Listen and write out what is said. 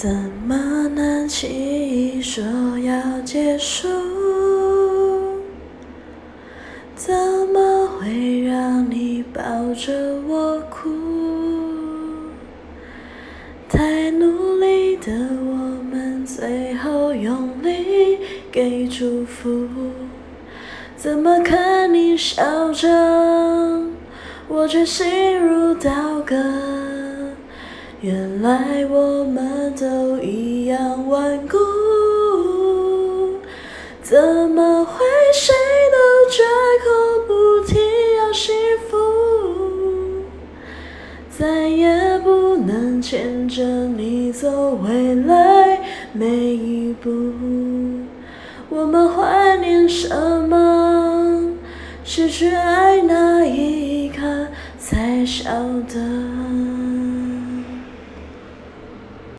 怎么能轻易说要结束？怎么会让你抱着我哭？太努力的我们，最后用力给祝福。怎么看你笑着，我却心如刀割。原来我们都一样顽固，怎么会谁都绝口不提要幸福？再也不能牵着你走未来每一步。我们怀念什么？失去爱那一刻才晓得。